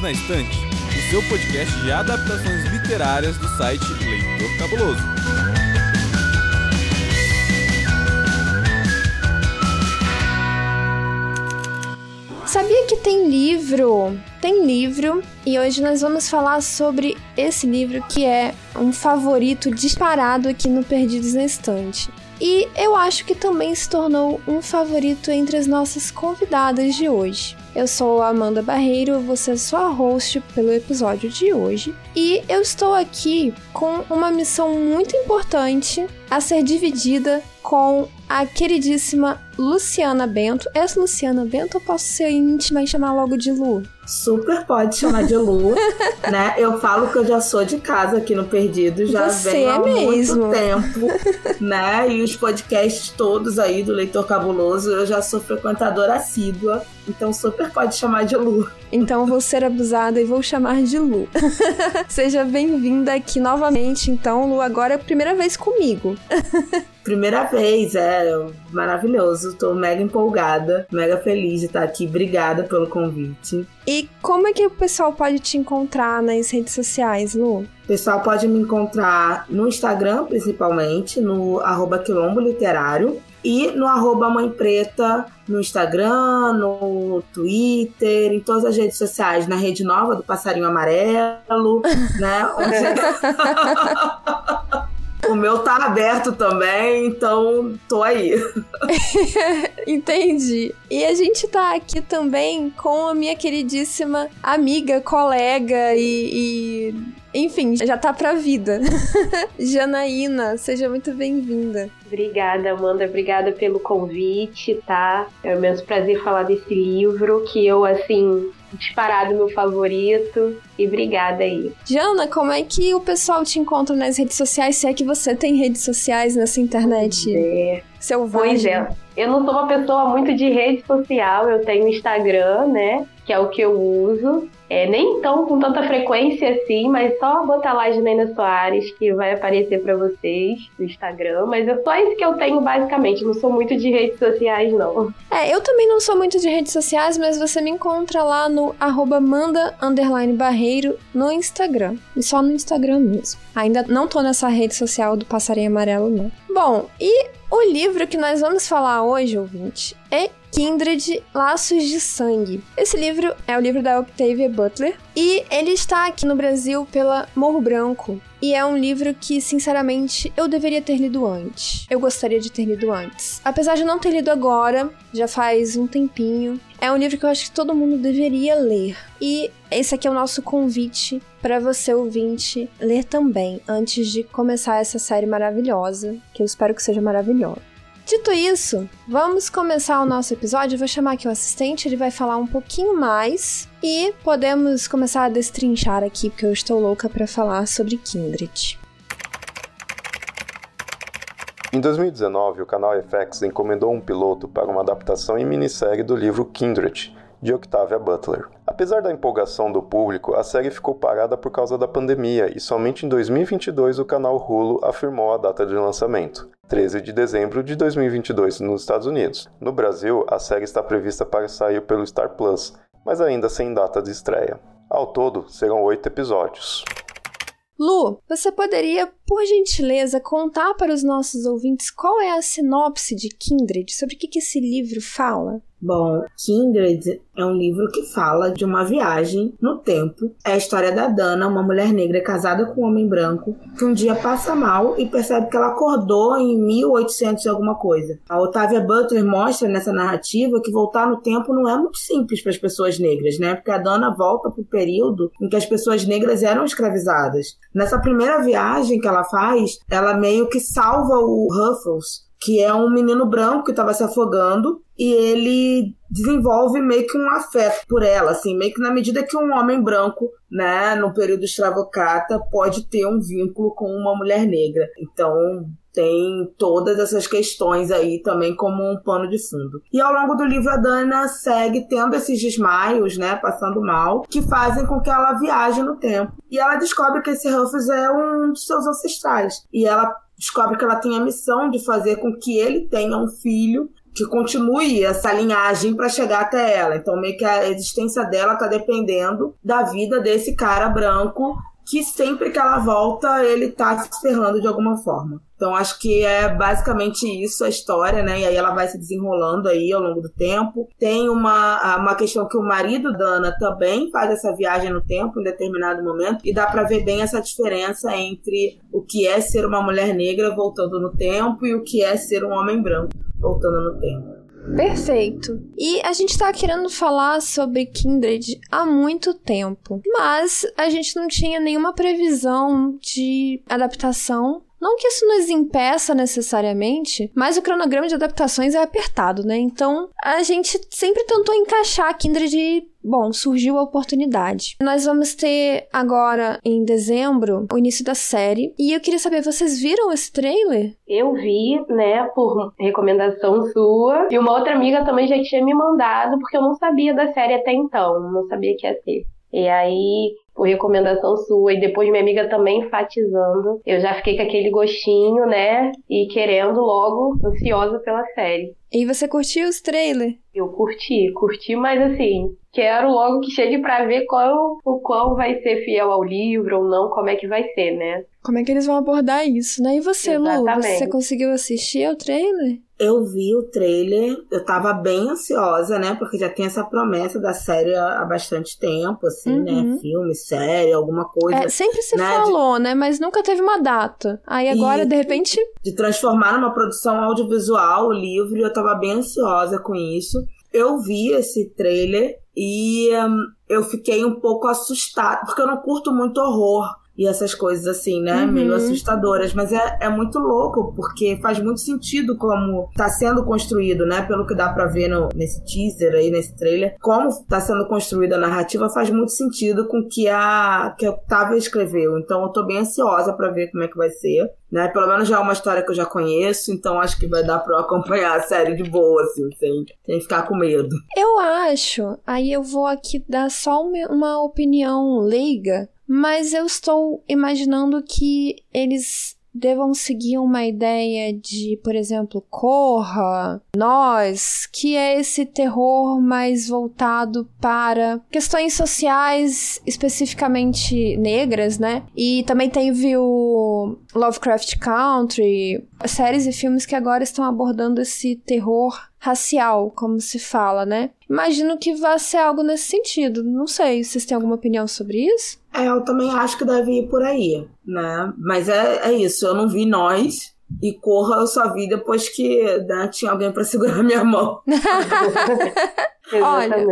Perdidos na Estante, o seu podcast de adaptações literárias do site Leitor Cabuloso. Sabia que tem livro? Tem livro e hoje nós vamos falar sobre esse livro que é um favorito disparado aqui no Perdidos na Estante. E eu acho que também se tornou um favorito entre as nossas convidadas de hoje. Eu sou a Amanda Barreiro, você é sua host pelo episódio de hoje, e eu estou aqui com uma missão muito importante a ser dividida com a queridíssima Luciana Bento. Essa Luciana Bento eu posso ser íntima e chamar logo de Lu? Super pode chamar de Lu, né? Eu falo que eu já sou de casa aqui no Perdido, já Você venho há mesmo. muito tempo, né? E os podcasts todos aí do Leitor Cabuloso, eu já sou frequentadora assídua, então super pode chamar de Lu. Então vou ser abusada e vou chamar de Lu. Seja bem-vinda aqui novamente, então, Lu, agora é a primeira vez comigo. Primeira vez, é maravilhoso. Tô mega empolgada, mega feliz de estar aqui. Obrigada pelo convite. E como é que o pessoal pode te encontrar nas redes sociais, Lu? O pessoal pode me encontrar no Instagram, principalmente, no arroba Quilombo Literário. E no arroba Mãe Preta, no Instagram, no Twitter, em todas as redes sociais, na rede nova do Passarinho Amarelo, né? Onde... O meu tá aberto também, então tô aí. Entendi. E a gente tá aqui também com a minha queridíssima amiga, colega e, e enfim, já tá pra vida. Janaína, seja muito bem-vinda. Obrigada, Amanda. Obrigada pelo convite, tá? É um imenso prazer falar desse livro que eu, assim, disparado meu favorito. E obrigada aí. Jana, como é que o pessoal te encontra nas redes sociais? Se é que você tem redes sociais nessa internet É. selvagem. Pois é. Eu não sou uma pessoa muito de rede social, eu tenho Instagram, né? Que é o que eu uso. É, nem tão com tanta frequência assim, mas só botar lá Janaína Soares que vai aparecer pra vocês no Instagram. Mas é só isso que eu tenho basicamente. Não sou muito de redes sociais, não. É, eu também não sou muito de redes sociais, mas você me encontra lá no arroba manda barreiro no Instagram. E só no Instagram mesmo. Ainda não tô nessa rede social do passarinho amarelo, não. Bom, e o livro que nós vamos falar hoje, ouvinte, é Kindred Laços de Sangue. Esse livro é o livro da Octavia Butler e ele está aqui no Brasil pela Morro Branco. E é um livro que, sinceramente, eu deveria ter lido antes. Eu gostaria de ter lido antes. Apesar de não ter lido agora, já faz um tempinho. É um livro que eu acho que todo mundo deveria ler. E esse aqui é o nosso convite para você, ouvinte, ler também, antes de começar essa série maravilhosa, que eu espero que seja maravilhosa. Dito isso, vamos começar o nosso episódio. Eu vou chamar aqui o assistente, ele vai falar um pouquinho mais e podemos começar a destrinchar aqui, porque eu estou louca para falar sobre Kindred. Em 2019, o canal FX encomendou um piloto para uma adaptação em minissérie do livro Kindred, de Octavia Butler. Apesar da empolgação do público, a série ficou parada por causa da pandemia e somente em 2022 o canal Hulu afirmou a data de lançamento, 13 de dezembro de 2022 nos Estados Unidos. No Brasil, a série está prevista para sair pelo Star Plus, mas ainda sem data de estreia. Ao todo, serão oito episódios. Lu, você poderia, por gentileza, contar para os nossos ouvintes qual é a sinopse de Kindred? Sobre o que, esse livro fala? Bom, Kindred é um livro que fala de uma viagem no tempo. É a história da Dana, uma mulher negra casada com um homem branco, que um dia passa mal e percebe que ela acordou em 1800 e alguma coisa. A Otávia Butler mostra nessa narrativa que voltar no tempo não é muito simples para as pessoas negras, né? Porque a Dana volta para o período em que as pessoas negras eram escravizadas. Nessa primeira viagem que ela faz, ela meio que salva o Ruffles, que é um menino branco que estava se afogando e ele desenvolve meio que um afeto por ela, assim, meio que na medida que um homem branco, né, no período escravocrata, pode ter um vínculo com uma mulher negra. Então, tem todas essas questões aí também como um pano de fundo. E ao longo do livro a Dana segue tendo esses desmaios, né, passando mal, que fazem com que ela viaje no tempo. E ela descobre que esse Ruffles é um dos seus ancestrais. E ela descobre que ela tem a missão de fazer com que ele tenha um filho que continue essa linhagem para chegar até ela. Então, meio que a existência dela tá dependendo da vida desse cara branco que sempre que ela volta, ele tá se ferrando de alguma forma. Então acho que é basicamente isso a história, né? E aí ela vai se desenrolando aí ao longo do tempo. Tem uma, uma questão que o marido da Ana também faz essa viagem no tempo em determinado momento e dá para ver bem essa diferença entre o que é ser uma mulher negra voltando no tempo e o que é ser um homem branco voltando no tempo. Perfeito. E a gente tá querendo falar sobre Kindred há muito tempo, mas a gente não tinha nenhuma previsão de adaptação não que isso nos impeça necessariamente, mas o cronograma de adaptações é apertado, né? Então a gente sempre tentou encaixar Kindred e Bom, surgiu a oportunidade. Nós vamos ter agora, em dezembro, o início da série. E eu queria saber, vocês viram esse trailer? Eu vi, né, por recomendação sua. E uma outra amiga também já tinha me mandado, porque eu não sabia da série até então. Não sabia que ia ter. E aí por recomendação sua e depois minha amiga também enfatizando, eu já fiquei com aquele gostinho, né? E querendo logo, ansiosa pela série. E você curtiu os trailers? Eu curti, curti, mas assim, quero logo que chegue para ver qual o qual vai ser fiel ao livro ou não, como é que vai ser, né? Como é que eles vão abordar isso, né? E você, Exatamente. Lu, você conseguiu assistir ao trailer? Eu vi o trailer, eu tava bem ansiosa, né? Porque já tem essa promessa da série há bastante tempo, assim, né? uhum. né? Filme, série, alguma coisa. É, sempre se né? falou, de... né? Mas nunca teve uma data. Aí agora, e... de repente. De transformar numa produção audiovisual o livro, eu tava bem ansiosa com isso. Eu vi esse trailer e um, eu fiquei um pouco assustada, porque eu não curto muito horror e essas coisas assim, né? Uhum. Meio assustadoras. Mas é, é muito louco, porque faz muito sentido como tá sendo construído, né? Pelo que dá pra ver no, nesse teaser aí, nesse trailer. Como tá sendo construída a narrativa faz muito sentido com que a que a Octavia escreveu. Então eu tô bem ansiosa para ver como é que vai ser. Né? Pelo menos já é uma história que eu já conheço, então acho que vai dar pra eu acompanhar a série de boa, assim, sem, sem ficar com medo. Eu acho, aí eu vou aqui dar só uma, uma opinião leiga, mas eu estou imaginando que eles devam seguir uma ideia de, por exemplo, Corra, Nós, que é esse terror mais voltado para questões sociais, especificamente negras, né? E também teve o Lovecraft Country, séries e filmes que agora estão abordando esse terror racial, como se fala, né? Imagino que vai ser algo nesse sentido. Não sei, vocês têm alguma opinião sobre isso? É, eu também acho que deve ir por aí, né? Mas é, é isso, eu não vi nós. E corra eu só vi depois que né, tinha alguém para segurar minha mão. Olha,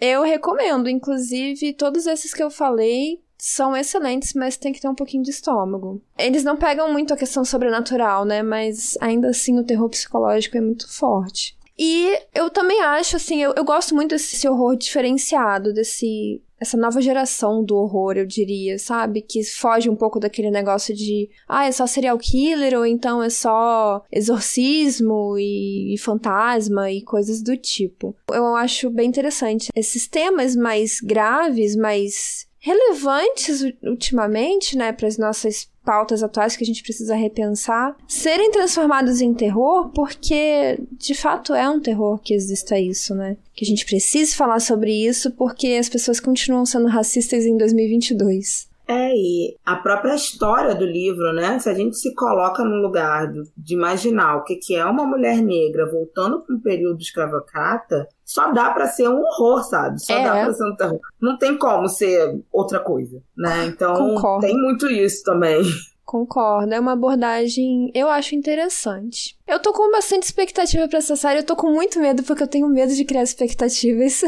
eu recomendo. Inclusive, todos esses que eu falei são excelentes, mas tem que ter um pouquinho de estômago. Eles não pegam muito a questão sobrenatural, né? Mas ainda assim o terror psicológico é muito forte. E eu também acho, assim, eu, eu gosto muito desse horror diferenciado, desse essa nova geração do horror, eu diria, sabe? Que foge um pouco daquele negócio de, ah, é só serial killer, ou então é só exorcismo e, e fantasma e coisas do tipo. Eu acho bem interessante esses temas mais graves, mais relevantes ultimamente, né, para as nossas pautas atuais que a gente precisa repensar, serem transformados em terror, porque de fato é um terror que exista isso, né? Que a gente precise falar sobre isso porque as pessoas continuam sendo racistas em 2022. É, e a própria história do livro, né? Se a gente se coloca no lugar de imaginar o que, que é uma mulher negra voltando para um período escravocrata, só dá para ser um horror, sabe? Só é. dá pra ser um terror. Não tem como ser outra coisa, né? Então Concordo. tem muito isso também. Concordo, é uma abordagem eu acho interessante. Eu tô com bastante expectativa para essa série, eu tô com muito medo porque eu tenho medo de criar expectativas.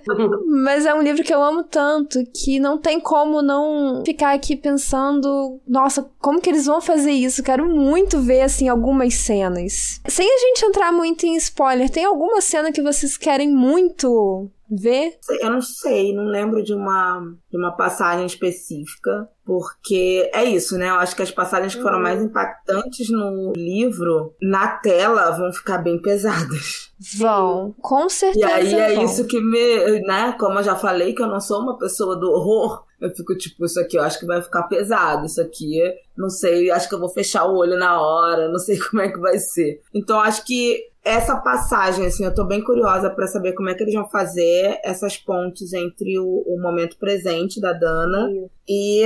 Mas é um livro que eu amo tanto que não tem como não ficar aqui pensando, nossa, como que eles vão fazer isso? Quero muito ver assim algumas cenas. Sem a gente entrar muito em spoiler, tem alguma cena que vocês querem muito ver? Eu não sei, não lembro de uma, de uma passagem específica, porque é isso, né? Eu acho que as passagens que foram uhum. mais impactantes no livro, na tela, vão ficar bem pesadas. Vão, com certeza. E aí é vão. isso que me, né? Como eu já falei, que eu não sou uma pessoa do horror, eu fico tipo, isso aqui eu acho que vai ficar pesado, isso aqui, não sei, acho que eu vou fechar o olho na hora, não sei como é que vai ser. Então acho que essa passagem, assim, eu tô bem curiosa para saber como é que eles vão fazer essas pontes entre o, o momento presente da Dana Sim. e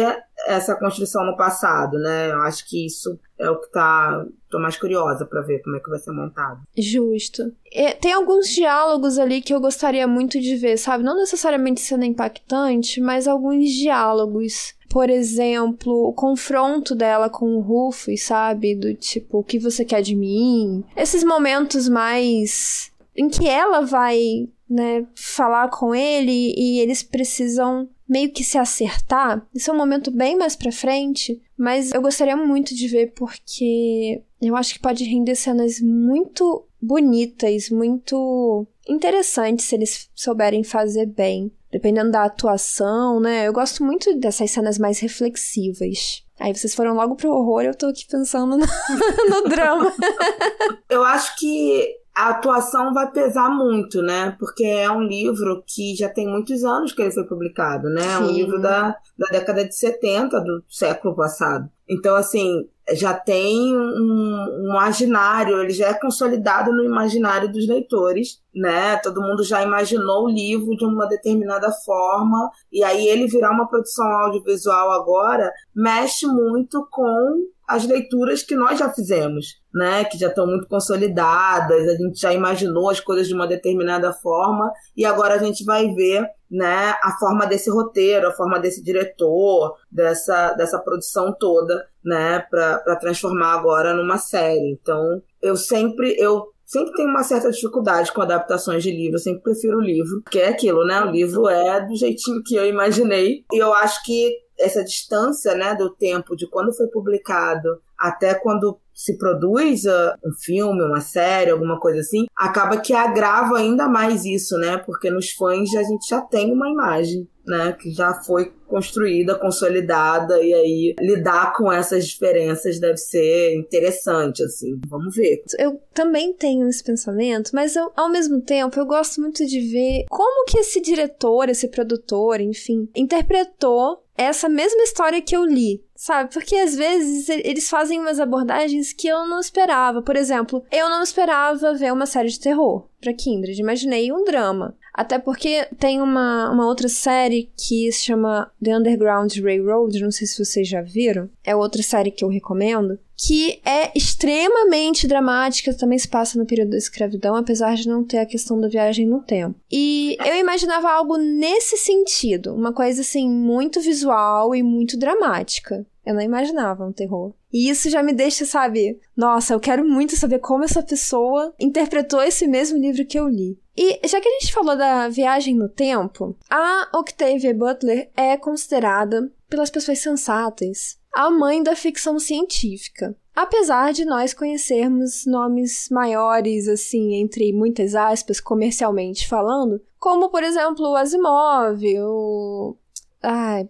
essa construção no passado, né? Eu acho que isso é o que tá. Tô mais curiosa para ver como é que vai ser montado. Justo. E tem alguns diálogos ali que eu gostaria muito de ver, sabe? Não necessariamente sendo impactante, mas alguns diálogos por exemplo, o confronto dela com o Rufus, sabe? Do tipo, o que você quer de mim? Esses momentos mais em que ela vai, né, falar com ele e eles precisam meio que se acertar. Isso é um momento bem mais pra frente, mas eu gostaria muito de ver porque eu acho que pode render cenas muito bonitas, muito interessantes se eles souberem fazer bem dependendo da atuação, né? Eu gosto muito dessas cenas mais reflexivas. Aí vocês foram logo pro horror, eu tô aqui pensando no, no drama. eu acho que a atuação vai pesar muito, né? Porque é um livro que já tem muitos anos que ele foi publicado, né? É um livro da, da década de 70 do século passado. Então, assim, já tem um, um imaginário, ele já é consolidado no imaginário dos leitores, né? Todo mundo já imaginou o livro de uma determinada forma, e aí ele virar uma produção audiovisual agora mexe muito com as leituras que nós já fizemos, né? Que já estão muito consolidadas, a gente já imaginou as coisas de uma determinada forma, e agora a gente vai ver né, a forma desse roteiro, a forma desse diretor, dessa, dessa produção toda, né, para transformar agora numa série. Então, eu sempre eu sempre tenho uma certa dificuldade com adaptações de livro, eu sempre prefiro o livro, porque é aquilo, né? O livro é do jeitinho que eu imaginei. E eu acho que essa distância, né, do tempo de quando foi publicado até quando se produz uh, um filme, uma série, alguma coisa assim, acaba que agrava ainda mais isso, né? Porque nos fãs a gente já tem uma imagem, né? Que já foi construída, consolidada, e aí lidar com essas diferenças deve ser interessante, assim. Vamos ver. Eu também tenho esse pensamento, mas eu, ao mesmo tempo eu gosto muito de ver como que esse diretor, esse produtor, enfim, interpretou essa mesma história que eu li, sabe? Porque às vezes eles fazem umas abordagens que eu não esperava. Por exemplo, eu não esperava ver uma série de terror pra Kindred, imaginei um drama. Até porque tem uma, uma outra série que se chama The Underground Railroad, não sei se vocês já viram. É outra série que eu recomendo. Que é extremamente dramática, também se passa no período da escravidão, apesar de não ter a questão da viagem no tempo. E eu imaginava algo nesse sentido, uma coisa assim, muito visual e muito dramática. Eu não imaginava um terror. E isso já me deixa, sabe? Nossa, eu quero muito saber como essa pessoa interpretou esse mesmo livro que eu li. E já que a gente falou da viagem no tempo, a Octavia Butler é considerada pelas pessoas sensatas a mãe da ficção científica. Apesar de nós conhecermos nomes maiores, assim, entre muitas aspas, comercialmente falando, como, por exemplo, o Asimov, o. Ai,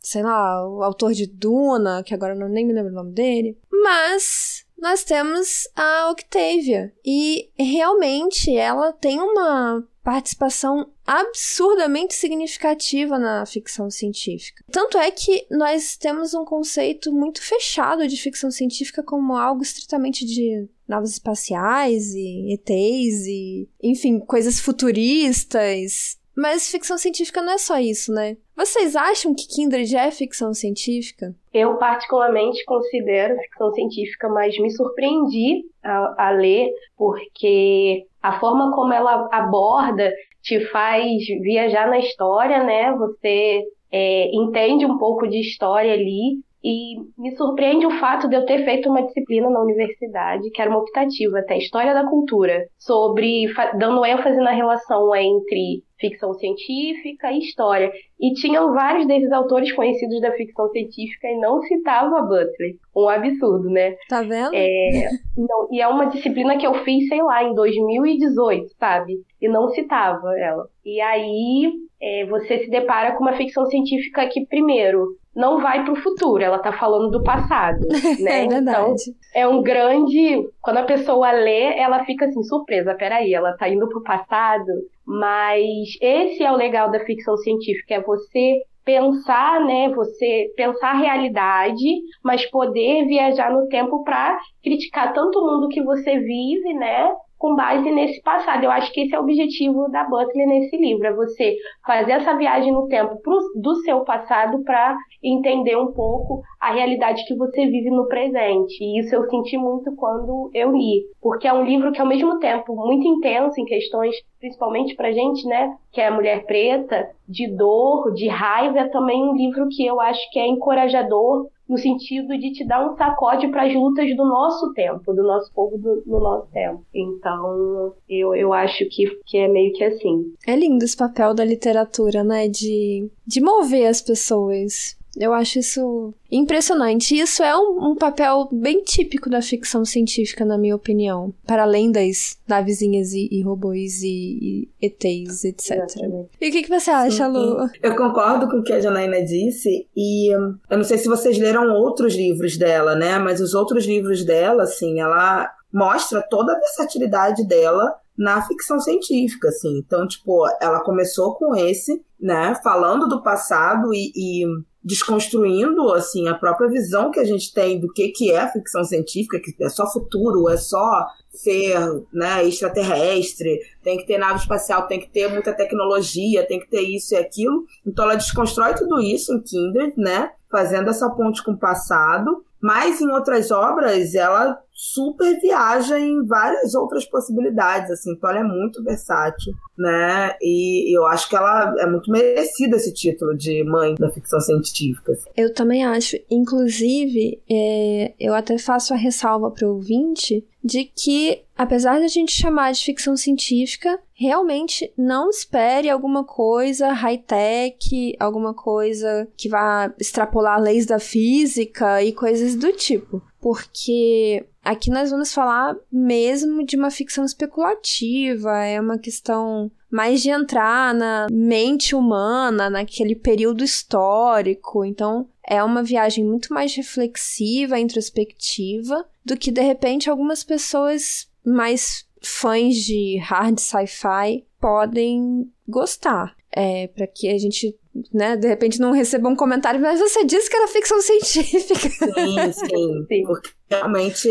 sei lá, o autor de Duna, que agora não nem me lembro o nome dele. Mas nós temos a Octavia. E realmente ela tem uma participação absurdamente significativa na ficção científica. Tanto é que nós temos um conceito muito fechado de ficção científica como algo estritamente de naves espaciais e ETs e, enfim, coisas futuristas. Mas ficção científica não é só isso, né? Vocês acham que Kindred é ficção científica? Eu, particularmente, considero ficção científica, mas me surpreendi a, a ler, porque a forma como ela aborda te faz viajar na história, né? Você é, entende um pouco de história ali e me surpreende o fato de eu ter feito uma disciplina na universidade, que era uma optativa até História da Cultura, sobre dando ênfase na relação entre ficção científica e história. E tinham vários desses autores conhecidos da ficção científica e não citava Butler. Um absurdo, né? Tá vendo? É, não, e é uma disciplina que eu fiz, sei lá, em 2018, sabe? E não citava ela. E aí é, você se depara com uma ficção científica que, primeiro, não vai para o futuro, ela está falando do passado, né? é verdade. Então, é um grande. Quando a pessoa lê, ela fica assim, surpresa, peraí, ela está indo para o passado, mas esse é o legal da ficção científica, é você pensar, né, você pensar a realidade, mas poder viajar no tempo para criticar tanto o mundo que você vive, né, com base nesse passado. Eu acho que esse é o objetivo da Butler nesse livro, é você fazer essa viagem no tempo pro, do seu passado para entender um pouco a realidade que você vive no presente. E isso eu senti muito quando eu li, porque é um livro que ao mesmo tempo muito intenso em questões, principalmente pra gente, né, que é mulher preta, de dor, de raiva, é também um livro que eu acho que é encorajador no sentido de te dar um sacode para as lutas do nosso tempo, do nosso povo do, no nosso tempo. Então, eu, eu acho que, que é meio que assim. É lindo esse papel da literatura, né? De, de mover as pessoas. Eu acho isso impressionante. Isso é um, um, papel bem típico da ficção científica, na minha opinião. Para além das navezinhas e, e robôs e, e ETs, etc. Exatamente. E o que, que você acha, Lu? Eu concordo com o que a Janaína disse. E hum, eu não sei se vocês leram outros livros dela, né? Mas os outros livros dela, assim, ela mostra toda a versatilidade dela na ficção científica, assim. Então, tipo, ela começou com esse, né, falando do passado e, e desconstruindo assim a própria visão que a gente tem do que que é a ficção científica, que é só futuro, é só ser, né, extraterrestre, tem que ter nave espacial, tem que ter muita tecnologia, tem que ter isso e aquilo. Então ela desconstrói tudo isso em Kindred, né, fazendo essa ponte com o passado mas em outras obras ela super viaja em várias outras possibilidades, assim, então ela é muito versátil, né? E eu acho que ela é muito merecida esse título de mãe da ficção científica. Eu também acho. Inclusive, é, eu até faço a ressalva para o ouvinte de que, apesar de a gente chamar de ficção científica, realmente não espere alguma coisa high-tech, alguma coisa que vá extrapolar leis da física e coisas do tipo. Porque aqui nós vamos falar mesmo de uma ficção especulativa, é uma questão mais de entrar na mente humana, naquele período histórico. Então, é uma viagem muito mais reflexiva, introspectiva, do que de repente algumas pessoas mais fãs de hard sci-fi podem gostar. É, para que a gente, né, de repente não receba um comentário, mas você disse que era ficção científica. Sim, sim. sim. Porque realmente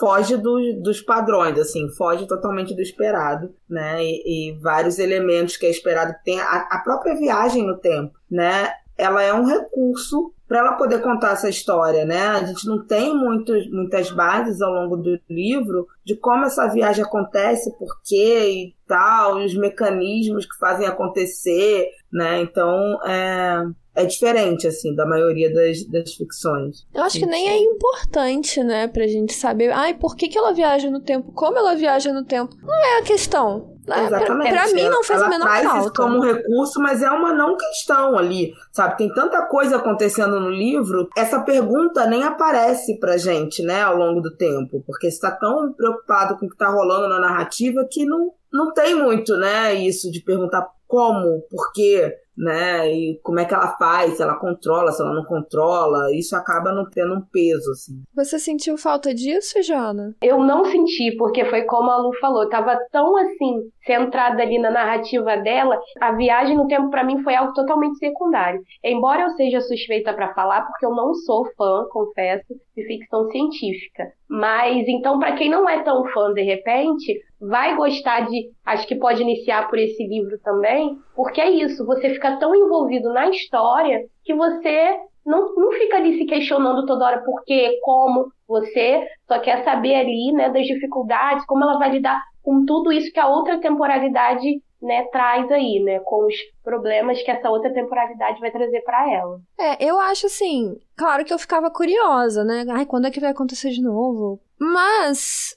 foge do, dos padrões, assim, foge totalmente do esperado, né? E, e vários elementos que é esperado tem a, a própria viagem no tempo, né? Ela é um recurso para ela poder contar essa história, né? A gente não tem muitos, muitas bases ao longo do livro de como essa viagem acontece, por quê e tal, e os mecanismos que fazem acontecer, né? Então, é, é diferente, assim, da maioria das, das ficções. Eu acho que nem é importante, né, pra gente saber, ai, por que, que ela viaja no tempo, como ela viaja no tempo. Não é a questão. Né? Exatamente. Pra, pra mim não fez ela, a menor traz falta. Isso como um recurso, mas é uma não questão ali, sabe? Tem tanta coisa acontecendo no livro, essa pergunta nem aparece pra gente, né, ao longo do tempo, porque você tá tão preocupado com o que tá rolando na narrativa que não, não tem muito, né, isso de perguntar como, por quê, né? E como é que ela faz, se ela controla, se ela não controla, isso acaba não tendo um peso, assim. Você sentiu falta disso, Jana? Eu não senti, porque foi como a Lu falou, tava tão assim, centrada ali na narrativa dela, a viagem no tempo para mim foi algo totalmente secundário. Embora eu seja suspeita para falar, porque eu não sou fã, confesso, de ficção científica. Mas então, para quem não é tão fã de repente, vai gostar de. Acho que pode iniciar por esse livro também, porque é isso, você fica tão envolvido na história que você não, não fica ali se questionando toda hora por quê, como, você só quer saber ali, né, das dificuldades, como ela vai lidar com tudo isso que a outra temporalidade né, traz aí, né, com os problemas que essa outra temporalidade vai trazer para ela. É, eu acho assim, claro que eu ficava curiosa, né? Ai, quando é que vai acontecer de novo? Mas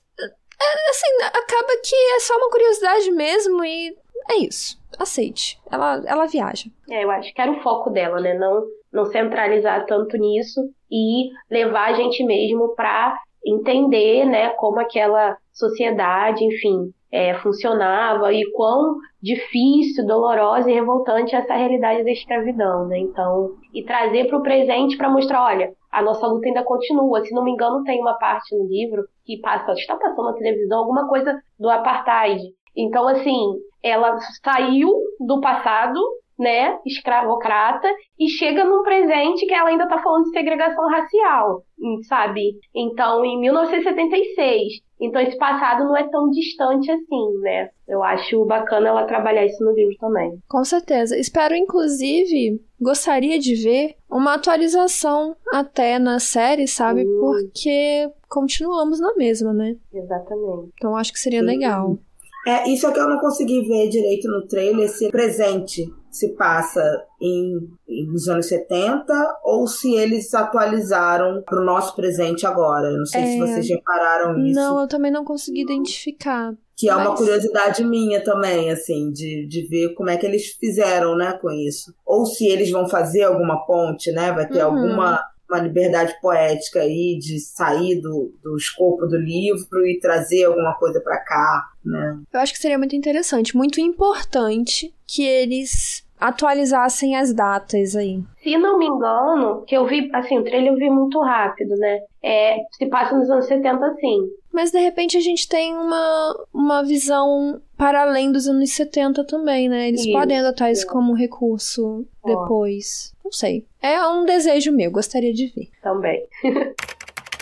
é, assim, acaba que é só uma curiosidade mesmo e é isso. Aceite. Ela, ela viaja. É, eu acho que era o foco dela, né? Não, não centralizar tanto nisso e levar a gente mesmo para entender, né, como aquela sociedade, enfim, é, funcionava e quão difícil, dolorosa e revoltante é essa realidade da escravidão, né? Então, e trazer para o presente para mostrar, olha, a nossa luta ainda continua. Se não me engano, tem uma parte no livro que passa, está passando na televisão alguma coisa do apartheid. Então, assim, ela saiu do passado né, escravocrata, e chega num presente que ela ainda está falando de segregação racial, sabe? Então, em 1976. Então esse passado não é tão distante assim, né? Eu acho bacana ela trabalhar isso no livro também. Com certeza. Espero, inclusive, gostaria de ver uma atualização até na série, sabe? Porque continuamos na mesma, né? Exatamente. Então acho que seria legal. É, isso é que eu não consegui ver direito no trailer, se presente se passa em, em, nos anos 70 ou se eles atualizaram para o nosso presente agora. Eu não sei é... se vocês repararam isso. Não, eu também não consegui identificar. Que é uma curiosidade minha também, assim, de, de ver como é que eles fizeram, né, com isso. Ou se eles vão fazer alguma ponte, né? Vai ter uhum. alguma uma liberdade poética aí de sair do, do escopo do livro e trazer alguma coisa para cá, né? Eu acho que seria muito interessante, muito importante que eles atualizassem as datas aí. Se não me engano, que eu vi, assim, o trailer eu vi muito rápido, né? É, se passa nos anos 70, sim. Mas de repente a gente tem uma, uma visão para além dos anos 70 também, né? Eles isso, podem adotar isso como recurso depois. Não sei. É um desejo meu, gostaria de ver. Também.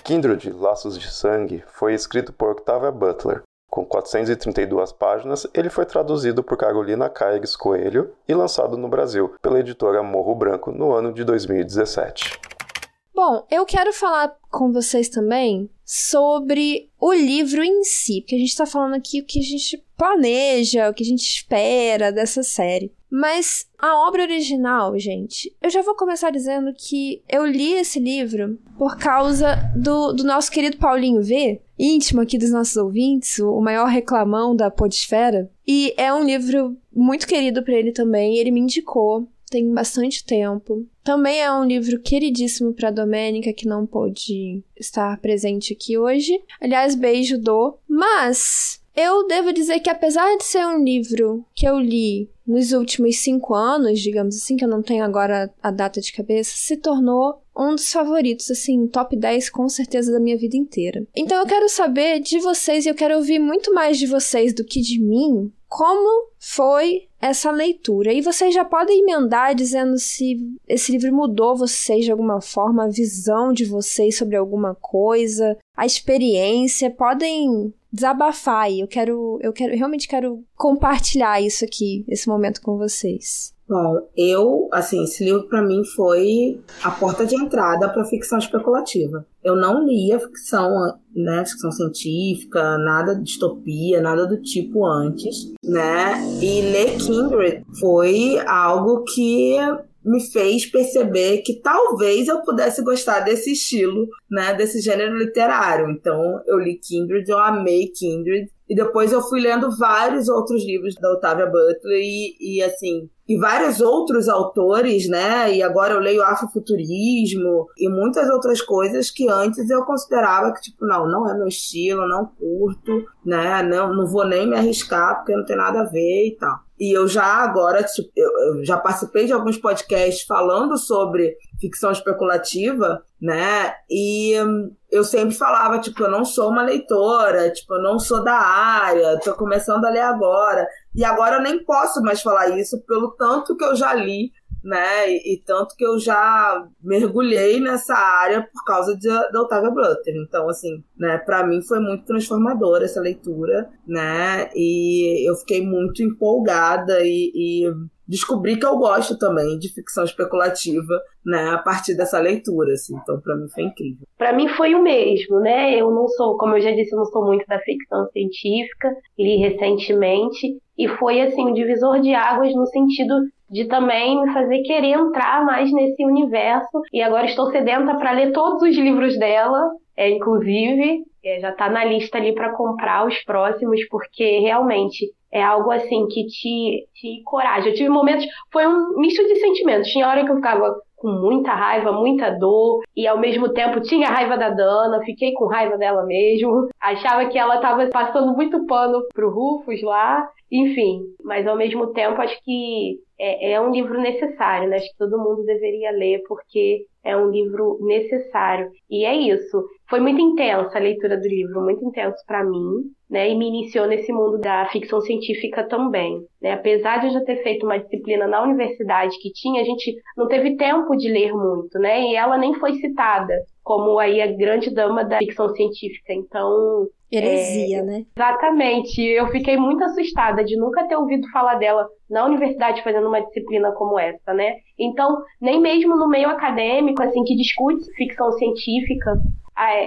Kindred, Laços de Sangue, foi escrito por Octavia Butler. Com 432 páginas, ele foi traduzido por Carolina Caires Coelho e lançado no Brasil pela editora Morro Branco no ano de 2017. Bom, eu quero falar com vocês também sobre o livro em si, porque a gente está falando aqui o que a gente planeja, o que a gente espera dessa série. Mas a obra original, gente, eu já vou começar dizendo que eu li esse livro por causa do, do nosso querido Paulinho V, íntimo aqui dos nossos ouvintes, o maior reclamão da Podesfera. E é um livro muito querido para ele também, ele me indicou tem bastante tempo. Também é um livro queridíssimo para Domênica, que não pôde estar presente aqui hoje. Aliás, beijo do. Mas eu devo dizer que, apesar de ser um livro que eu li nos últimos cinco anos, digamos assim, que eu não tenho agora a data de cabeça, se tornou um dos favoritos, assim, top 10 com certeza da minha vida inteira. Então eu quero saber de vocês e eu quero ouvir muito mais de vocês do que de mim como foi essa leitura. E vocês já podem emendar dizendo se esse livro mudou vocês de alguma forma, a visão de vocês sobre alguma coisa, a experiência. Podem desabafar aí. Eu quero, eu quero, realmente quero compartilhar isso aqui, esse momento com vocês. Bom, eu, assim, esse livro para mim foi a porta de entrada para ficção especulativa. Eu não lia ficção, né, ficção científica, nada de distopia, nada do tipo antes, né? E ler Kindred foi algo que me fez perceber que talvez eu pudesse gostar desse estilo, né, desse gênero literário. Então, eu li Kindred, eu amei Kindred, e depois eu fui lendo vários outros livros da Octavia Butler e, e assim, e vários outros autores, né? E agora eu leio afrofuturismo e muitas outras coisas que antes eu considerava que, tipo, não, não é meu estilo, não curto, né? Não, não vou nem me arriscar porque não tem nada a ver e tal. E eu já agora, tipo, eu, já participei de alguns podcasts falando sobre ficção especulativa, né? E hum, eu sempre falava, tipo, eu não sou uma leitora, tipo, eu não sou da área, tô começando a ler agora. E agora eu nem posso mais falar isso pelo tanto que eu já li né? E, e, tanto que eu já mergulhei nessa área por causa de, da Octavia Butler. Então, assim, né, para mim foi muito transformadora essa leitura, né? E eu fiquei muito empolgada e, e descobri que eu gosto também de ficção especulativa, né, a partir dessa leitura, assim. Então, para mim foi incrível. Para mim foi o mesmo, né? Eu não sou, como eu já disse, eu não sou muito da ficção científica, li recentemente e foi assim um divisor de águas no sentido de também me fazer querer entrar mais nesse universo. E agora estou sedenta para ler todos os livros dela, é, inclusive. É, já está na lista ali para comprar os próximos, porque realmente é algo assim que te, te encoraja. Eu tive momentos, foi um misto de sentimentos. Tinha hora que eu ficava com muita raiva, muita dor, e ao mesmo tempo tinha raiva da Dana, fiquei com raiva dela mesmo. Achava que ela estava passando muito pano pro Rufus lá, enfim, mas ao mesmo tempo acho que é, é, um livro necessário, né? Acho que todo mundo deveria ler porque é um livro necessário. E é isso. Foi muito intensa a leitura do livro, muito intenso para mim, né? E me iniciou nesse mundo da ficção científica também. Né? Apesar de eu já ter feito uma disciplina na universidade que tinha, a gente não teve tempo de ler muito, né? E ela nem foi citada como aí a grande dama da ficção científica. Então, Heresia, é, né? Exatamente. Eu fiquei muito assustada de nunca ter ouvido falar dela na universidade fazendo uma disciplina como essa, né? Então, nem mesmo no meio acadêmico, assim, que discute ficção científica,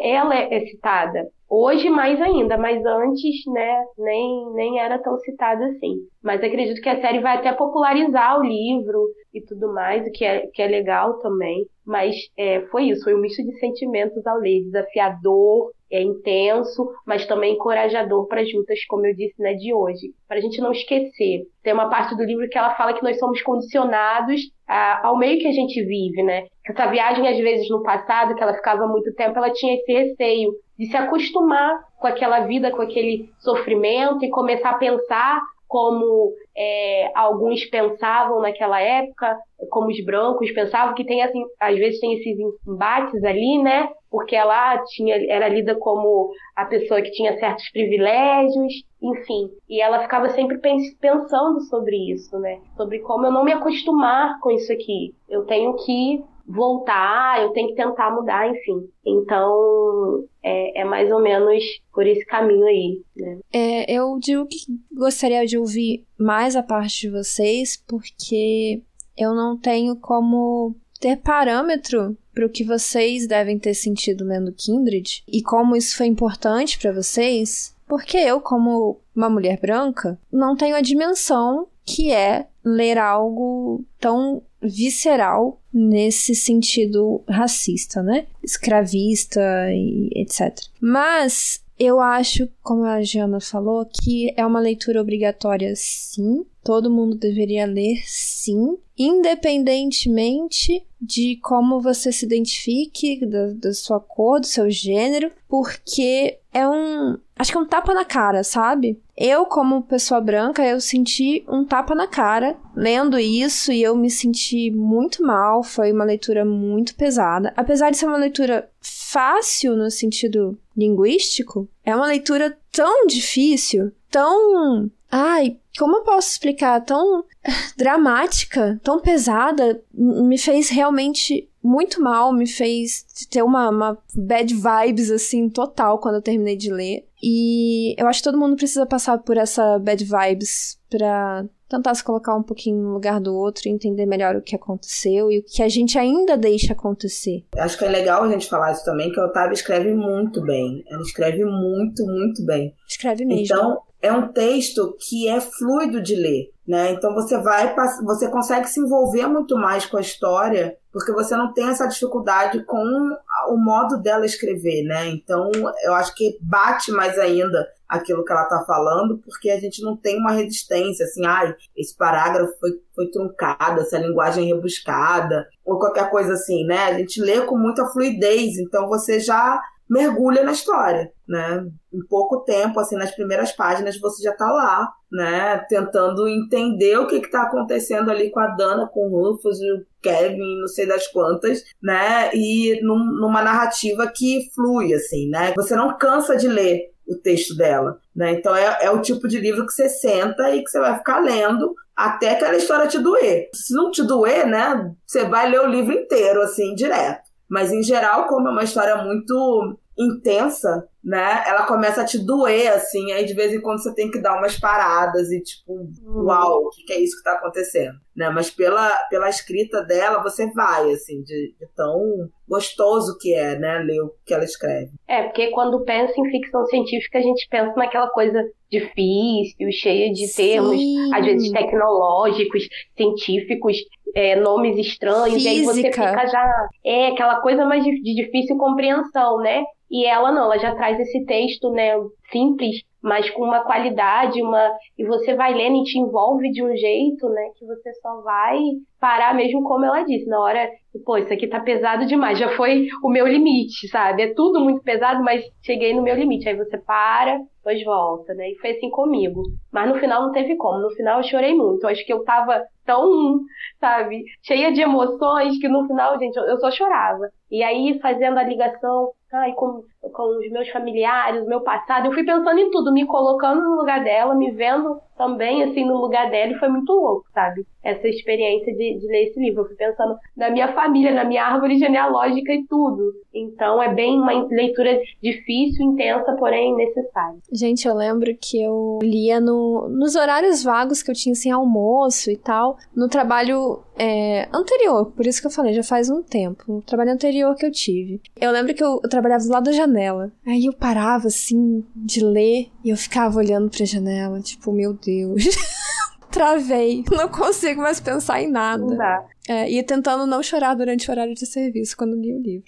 ela é citada. Hoje mais ainda, mas antes, né, nem, nem era tão citada assim. Mas acredito que a série vai até popularizar o livro e tudo mais, o que é, que é legal também. Mas é, foi isso, foi um misto de sentimentos ao ler, desafiador, é intenso, mas também encorajador para as lutas, como eu disse, né, de hoje. Para a gente não esquecer. Tem uma parte do livro que ela fala que nós somos condicionados a, ao meio que a gente vive, né? Essa viagem, às vezes, no passado, que ela ficava muito tempo, ela tinha esse receio de se acostumar com aquela vida, com aquele sofrimento e começar a pensar como é, alguns pensavam naquela época, como os brancos pensavam, que tem assim, às vezes tem esses embates ali, né? Porque ela tinha, era lida como a pessoa que tinha certos privilégios, enfim. E ela ficava sempre pensando sobre isso, né? Sobre como eu não me acostumar com isso aqui. Eu tenho que voltar, eu tenho que tentar mudar, enfim. Então, é, é mais ou menos por esse caminho aí, né? É, eu digo que gostaria de ouvir mais a parte de vocês, porque eu não tenho como ter parâmetro para o que vocês devem ter sentido lendo Kindred e como isso foi importante para vocês, porque eu, como uma mulher branca, não tenho a dimensão que é ler algo tão visceral nesse sentido racista, né? Escravista e etc. Mas eu acho, como a Jana falou, que é uma leitura obrigatória, sim. Todo mundo deveria ler, sim. Independentemente de como você se identifique, da, da sua cor, do seu gênero, porque é um. Acho que é um tapa na cara, sabe? Eu, como pessoa branca, eu senti um tapa na cara lendo isso e eu me senti muito mal. Foi uma leitura muito pesada. Apesar de ser uma leitura fácil no sentido linguístico, é uma leitura tão difícil, tão. Ai, como eu posso explicar? Tão dramática, tão pesada, me fez realmente muito mal, me fez ter uma, uma bad vibes, assim, total quando eu terminei de ler. E eu acho que todo mundo precisa passar por essa bad vibes pra tentar se colocar um pouquinho no lugar do outro e entender melhor o que aconteceu e o que a gente ainda deixa acontecer. Acho que é legal a gente falar isso também, que a Otávia escreve muito bem. Ela escreve muito, muito bem. Escreve mesmo. Então, é um texto que é fluido de ler, né? Então você vai, você consegue se envolver muito mais com a história, porque você não tem essa dificuldade com o modo dela escrever, né? Então eu acho que bate mais ainda aquilo que ela tá falando, porque a gente não tem uma resistência, assim, ai, esse parágrafo foi, foi truncado, essa linguagem rebuscada, ou qualquer coisa assim, né? A gente lê com muita fluidez, então você já mergulha na história, né? Em pouco tempo, assim, nas primeiras páginas, você já tá lá, né? Tentando entender o que que tá acontecendo ali com a Dana, com o Rufus, o Kevin, não sei das quantas, né? E num, numa narrativa que flui, assim, né? Você não cansa de ler o texto dela, né? Então é, é o tipo de livro que você senta e que você vai ficar lendo até aquela história te doer. Se não te doer, né? Você vai ler o livro inteiro, assim, direto. Mas em geral, como é uma história muito intensa, né? Ela começa a te doer, assim, aí de vez em quando você tem que dar umas paradas e tipo, uhum. uau, o que, que, é isso que tá acontecendo? Né? Mas pela, pela escrita dela, você vai, assim, de, de, tão gostoso que é, né, ler o que ela escreve. É, porque quando pensa em ficção científica, a gente pensa naquela coisa difícil, cheia de Sim. termos, às vezes tecnológicos, científicos, é, nomes estranhos, Física. e aí você fica já. É aquela coisa mais de, de difícil compreensão, né? E ela não, ela já traz esse texto, né, simples, mas com uma qualidade, uma e você vai lendo e te envolve de um jeito, né, que você só vai parar mesmo como ela disse, na hora, pô, isso aqui tá pesado demais, já foi o meu limite, sabe? É tudo muito pesado, mas cheguei no meu limite. Aí você para, depois volta, né? E foi assim comigo. Mas no final não teve como. No final eu chorei muito. Eu acho que eu tava tão, sabe, cheia de emoções que no final, gente, eu só chorava. E aí fazendo a ligação ai, com, com os meus familiares, o meu passado. Eu fui pensando em tudo, me colocando no lugar dela, me vendo também, assim, no lugar dela, e foi muito louco, sabe? Essa experiência de, de ler esse livro. Eu fui pensando na minha família, na minha árvore genealógica e tudo. Então é bem uma leitura difícil, intensa, porém necessária. Gente, eu lembro que eu lia no, nos horários vagos que eu tinha, assim, almoço e tal, no trabalho é, anterior, por isso que eu falei, já faz um tempo, no trabalho anterior que eu tive. Eu lembro que eu, eu trabalhava do lado da janela. Aí eu parava, assim, de ler, e eu ficava olhando pra janela, tipo, meu Deus. Travei. Não consigo mais pensar em nada. Não dá. É, e tentando não chorar durante o horário de serviço quando li o livro.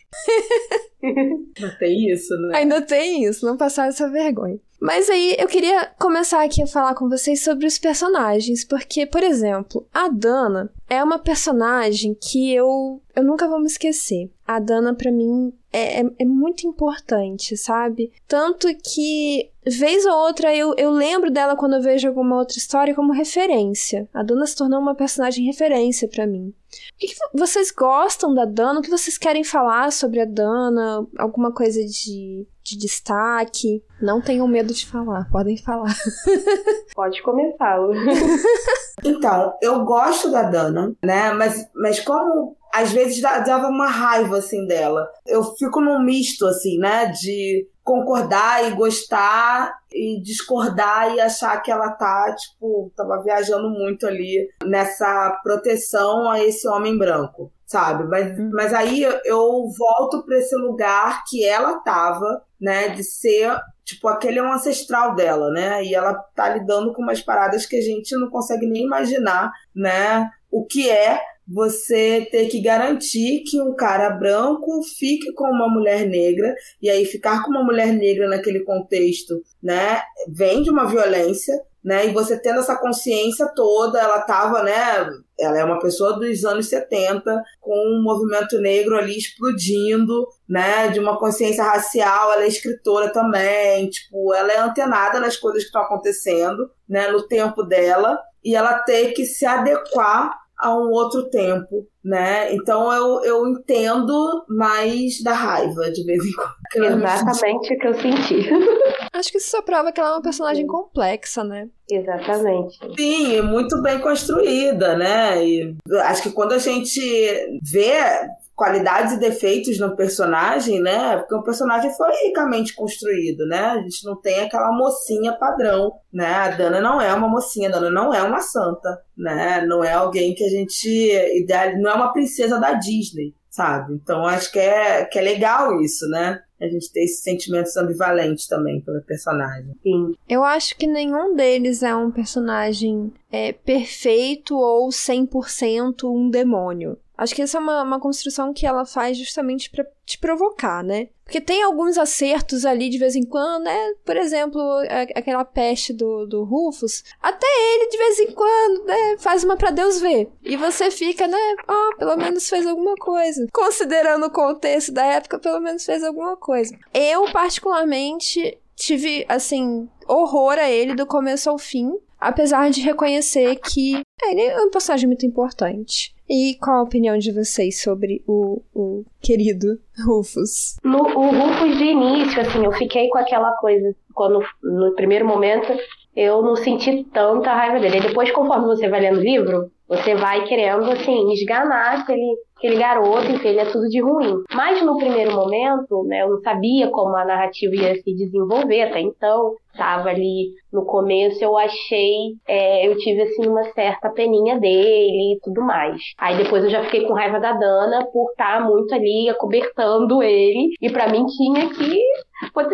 Ainda tem isso, né? Ainda tem isso, não passar essa vergonha. Mas aí eu queria começar aqui a falar com vocês sobre os personagens, porque, por exemplo, a Dana é uma personagem que eu, eu nunca vou me esquecer. A Dana, para mim, é, é, é, muito importante, sabe? Tanto que, vez ou outra, eu, eu lembro dela quando eu vejo alguma outra história como referência. A Dana se tornou uma personagem referência para mim. O que, que, vocês gostam da Dana? O que vocês querem falar sobre a Dana? Alguma coisa de, de destaque? Não tenham medo de falar, podem falar. Pode começar. então, eu gosto da Dana, né? Mas, mas como às vezes dava uma raiva assim dela. Eu fico num misto assim, né, de concordar e gostar e discordar e achar que ela tá, tipo, tava viajando muito ali nessa proteção a esse homem branco, sabe? Mas, uhum. mas aí eu volto para esse lugar que ela tava, né, de ser Tipo, aquele é um ancestral dela, né? E ela tá lidando com umas paradas que a gente não consegue nem imaginar, né? O que é você ter que garantir que um cara branco fique com uma mulher negra, e aí ficar com uma mulher negra naquele contexto, né, vem de uma violência, né, e você tendo essa consciência toda, ela tava, né, ela é uma pessoa dos anos 70, com um movimento negro ali explodindo, né, de uma consciência racial, ela é escritora também, tipo, ela é antenada nas coisas que estão acontecendo, né, no tempo dela, e ela tem que se adequar a um outro tempo, né? Então eu, eu entendo mais da raiva de vez em quando. Exatamente o que eu senti. Acho que isso só prova que ela é uma personagem complexa, né? Exatamente. Sim, muito bem construída, né? E acho que quando a gente vê qualidades e defeitos no personagem, né? Porque o personagem foi ricamente construído, né? A gente não tem aquela mocinha padrão, né? A Dana não é uma mocinha, a Dana não é uma santa, né? Não é alguém que a gente ideal, não é uma princesa da Disney, sabe? Então acho que é que é legal isso, né? A gente ter esses sentimentos ambivalentes também pelo personagem. Sim. Eu acho que nenhum deles é um personagem é, perfeito ou 100% um demônio. Acho que essa é uma, uma construção que ela faz justamente para te provocar, né? Porque tem alguns acertos ali de vez em quando, né? Por exemplo, aquela peste do, do Rufus. Até ele, de vez em quando, né? Faz uma para Deus ver. E você fica, né? Ó, oh, pelo menos fez alguma coisa. Considerando o contexto da época, pelo menos fez alguma coisa. Eu, particularmente, tive, assim, horror a ele do começo ao fim. Apesar de reconhecer que é, ele é um personagem muito importante. E qual a opinião de vocês sobre o, o querido Rufus? No, o Rufus de início, assim, eu fiquei com aquela coisa, quando no primeiro momento eu não senti tanta raiva dele. E depois, conforme você vai lendo o livro, você vai querendo, assim, esganar aquele, aquele garoto, enfim, ele é tudo de ruim. Mas no primeiro momento, né, eu não sabia como a narrativa ia se desenvolver até então. Tava ali no começo, eu achei, é, eu tive assim uma certa peninha dele e tudo mais. Aí depois eu já fiquei com raiva da Dana por estar tá muito ali acobertando ele. E para mim tinha que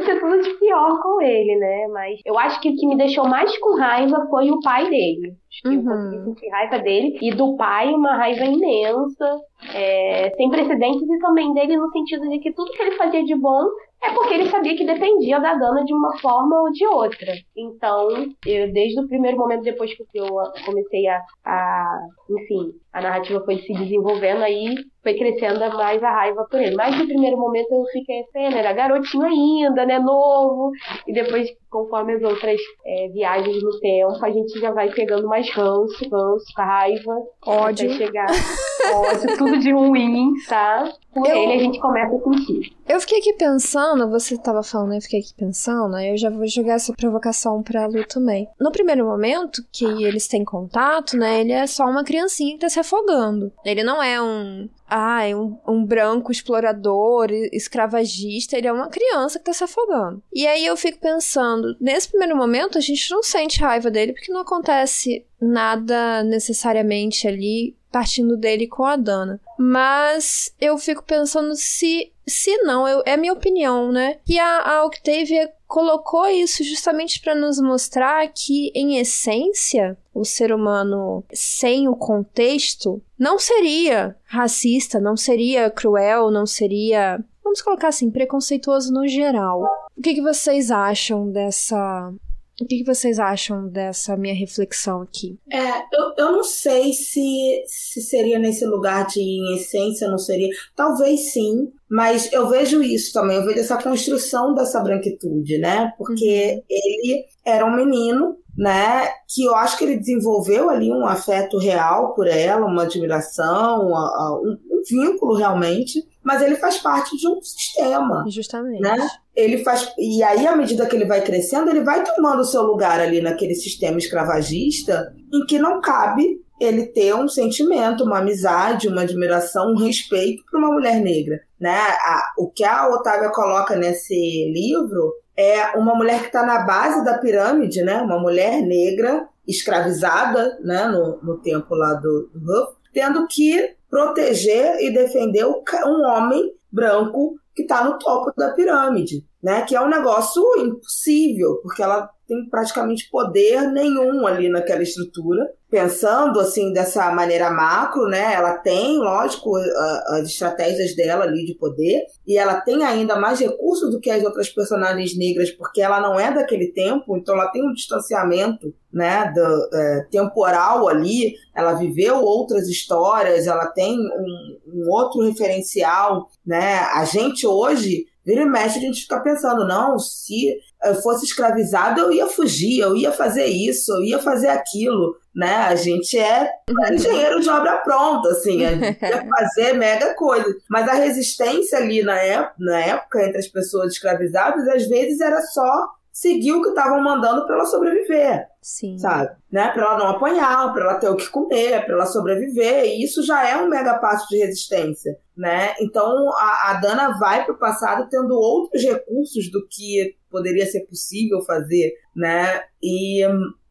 ser tudo de pior com ele, né? Mas eu acho que o que me deixou mais com raiva foi o pai dele. Acho que uhum. eu consegui sentir raiva dele e do pai uma raiva imensa, é, sem precedentes, e também dele no sentido de que tudo que ele fazia de bom é porque ele sabia que dependia da Dana de uma forma ou de outra. Então, eu, desde o primeiro momento, depois que eu comecei a, a enfim, a narrativa foi se desenvolvendo, aí foi crescendo mais a raiva por ele. Mas no primeiro momento eu fiquei assim, era garotinho ainda, né? Novo. E depois, conforme as outras é, viagens no tempo, a gente já vai pegando mais ranço, ranço, raiva. Ódio. Até chegar ódio, tudo de ruim, tá? Por eu... ele a gente começa a sentir. Eu fiquei aqui pensando, você tava falando, eu fiquei aqui pensando, eu já vou jogar essa provocação pra Lu também. No primeiro momento que eles têm contato, né, ele é só uma criancinha que tá se afogando. Ele não é um ah, um, um, branco explorador, escravagista, ele é uma criança que tá se afogando. E aí eu fico pensando, nesse primeiro momento a gente não sente raiva dele porque não acontece nada necessariamente ali partindo dele com a Dana. Mas eu fico pensando se se não, eu, é minha opinião, né? Que a, a Octavia colocou isso justamente para nos mostrar que, em essência, o ser humano sem o contexto não seria racista, não seria cruel, não seria, vamos colocar assim, preconceituoso no geral. O que, que vocês acham dessa o que, que, vocês acham dessa minha reflexão aqui? É, eu, eu não sei se, se seria nesse lugar de em essência, não seria. Talvez sim, mas eu vejo isso também, eu vejo essa construção dessa branquitude, né? Porque uhum. ele era um menino, né? Que eu acho que ele desenvolveu ali um afeto real por ela, uma admiração, um, um vínculo realmente mas ele faz parte de um sistema. Justamente. Né? Ele faz e aí à medida que ele vai crescendo, ele vai tomando o seu lugar ali naquele sistema escravagista em que não cabe ele ter um sentimento, uma amizade, uma admiração, um respeito para uma mulher negra, né? A, o que a Otávia coloca nesse livro é uma mulher que está na base da pirâmide, né? Uma mulher negra escravizada, né? No, no tempo lá do, do Huff, tendo que proteger e defender um homem branco que está no topo da pirâmide, né? Que é um negócio impossível, porque ela tem praticamente poder nenhum ali naquela estrutura. Pensando assim dessa maneira macro, né? Ela tem, lógico, as estratégias dela ali de poder e ela tem ainda mais recursos do que as outras personagens negras, porque ela não é daquele tempo, então ela tem um distanciamento, né? Do, é, temporal ali. Ela viveu outras histórias, ela tem um, um outro referencial, né? A gente hoje Vira e mexe, a gente fica pensando, não, se eu fosse escravizado, eu ia fugir, eu ia fazer isso, eu ia fazer aquilo, né? A gente é engenheiro de obra pronta, assim, a gente ia fazer mega coisa. Mas a resistência ali na época, na época entre as pessoas escravizadas, às vezes era só seguir o que estavam mandando para ela sobreviver. Sim. Sabe? Né? Para ela não apanhar, para ela ter o que comer, para ela sobreviver. E isso já é um mega passo de resistência, né? Então a, a Dana vai para o passado tendo outros recursos do que poderia ser possível fazer, né? E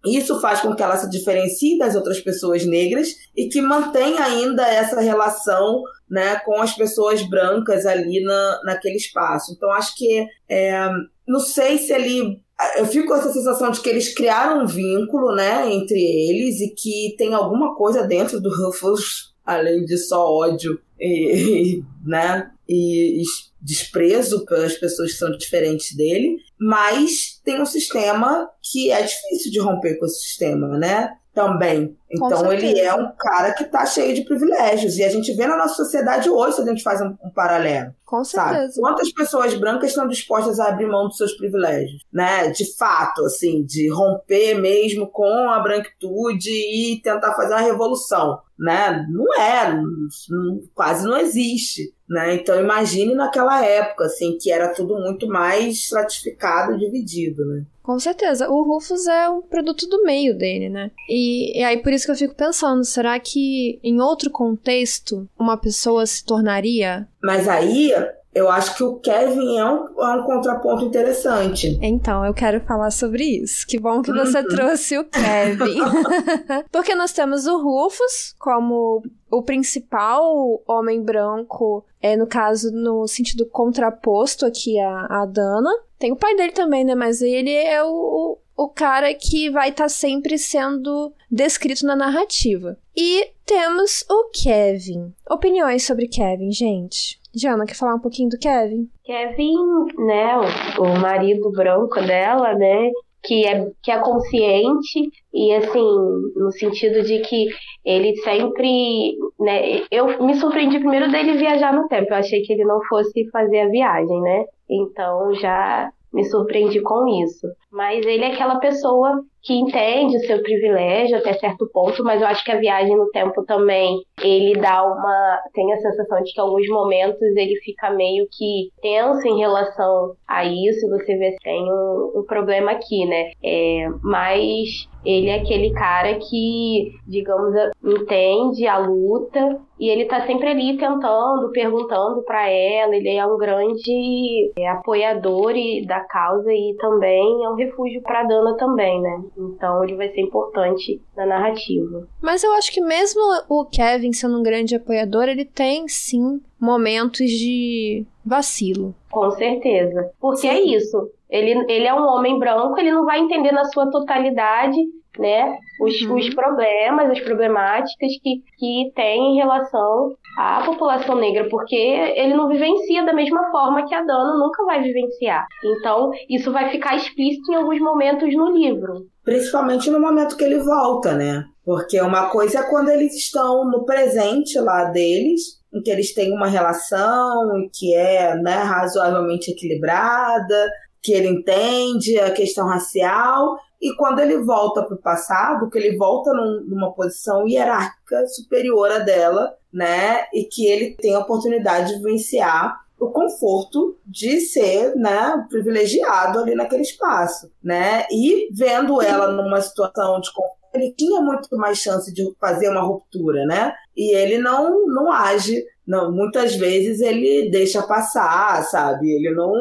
isso faz com que ela se diferencie das outras pessoas negras e que mantenha ainda essa relação né, com as pessoas brancas ali na, naquele espaço. Então, acho que é, não sei se ele. Eu fico com essa sensação de que eles criaram um vínculo né, entre eles e que tem alguma coisa dentro do Ruffles, além de só ódio e, e né, e desprezo pelas pessoas que são diferentes dele, mas tem um sistema que é difícil de romper com esse sistema, né? Também. Então ele é um cara que tá cheio de privilégios. E a gente vê na nossa sociedade hoje, se a gente faz um, um paralelo. Com certeza. Sabe? Quantas pessoas brancas estão dispostas a abrir mão dos seus privilégios? Né? De fato, assim, de romper mesmo com a branquitude e tentar fazer uma revolução. Né? Não é, não, quase não existe. Né? Então imagine naquela época, assim, que era tudo muito mais estratificado e dividido, né? Com certeza. O Rufus é um produto do meio dele, né? E, e, aí por isso que eu fico pensando, será que em outro contexto uma pessoa se tornaria? Mas aí eu acho que o Kevin é um, é um contraponto interessante. Então, eu quero falar sobre isso. Que bom que você uhum. trouxe o Kevin. Porque nós temos o Rufus como o principal homem branco, é no caso, no sentido contraposto aqui a, a Dana. Tem o pai dele também, né? Mas ele é o, o cara que vai estar tá sempre sendo descrito na narrativa. E temos o Kevin. Opiniões sobre Kevin, gente? Jana, quer falar um pouquinho do Kevin? Kevin, né, o, o marido branco dela, né, que é, que é consciente e assim, no sentido de que ele sempre, né, eu me surpreendi primeiro dele viajar no tempo, eu achei que ele não fosse fazer a viagem, né? Então já me surpreendi com isso. Mas ele é aquela pessoa que entende o seu privilégio até certo ponto, mas eu acho que a viagem no tempo também, ele dá uma. tem a sensação de que em alguns momentos ele fica meio que tenso em relação a isso, você vê que tem um, um problema aqui, né? É, mas ele é aquele cara que, digamos, entende a luta e ele tá sempre ali tentando, perguntando para ela. Ele é um grande é, apoiador da causa e também é um refúgio para Dana também, né? Então ele vai ser importante na narrativa. Mas eu acho que mesmo o Kevin sendo um grande apoiador, ele tem sim momentos de vacilo. Com certeza. Porque é é isso. Ele, ele é um homem branco, ele não vai entender na sua totalidade né, os, uhum. os problemas, as problemáticas que, que tem em relação à população negra, porque ele não vivencia da mesma forma que a Dana nunca vai vivenciar. Então, isso vai ficar explícito em alguns momentos no livro. Principalmente no momento que ele volta, né? Porque uma coisa é quando eles estão no presente lá deles, em que eles têm uma relação que é né, razoavelmente equilibrada, que ele entende a questão racial, e quando ele volta para o passado, que ele volta num, numa posição hierárquica superior à dela, né? E que ele tem a oportunidade de vivenciar o conforto de ser, né, privilegiado ali naquele espaço, né? E vendo ela numa situação de conforto, ele tinha muito mais chance de fazer uma ruptura, né? E ele não não age, não, muitas vezes ele deixa passar, sabe? Ele não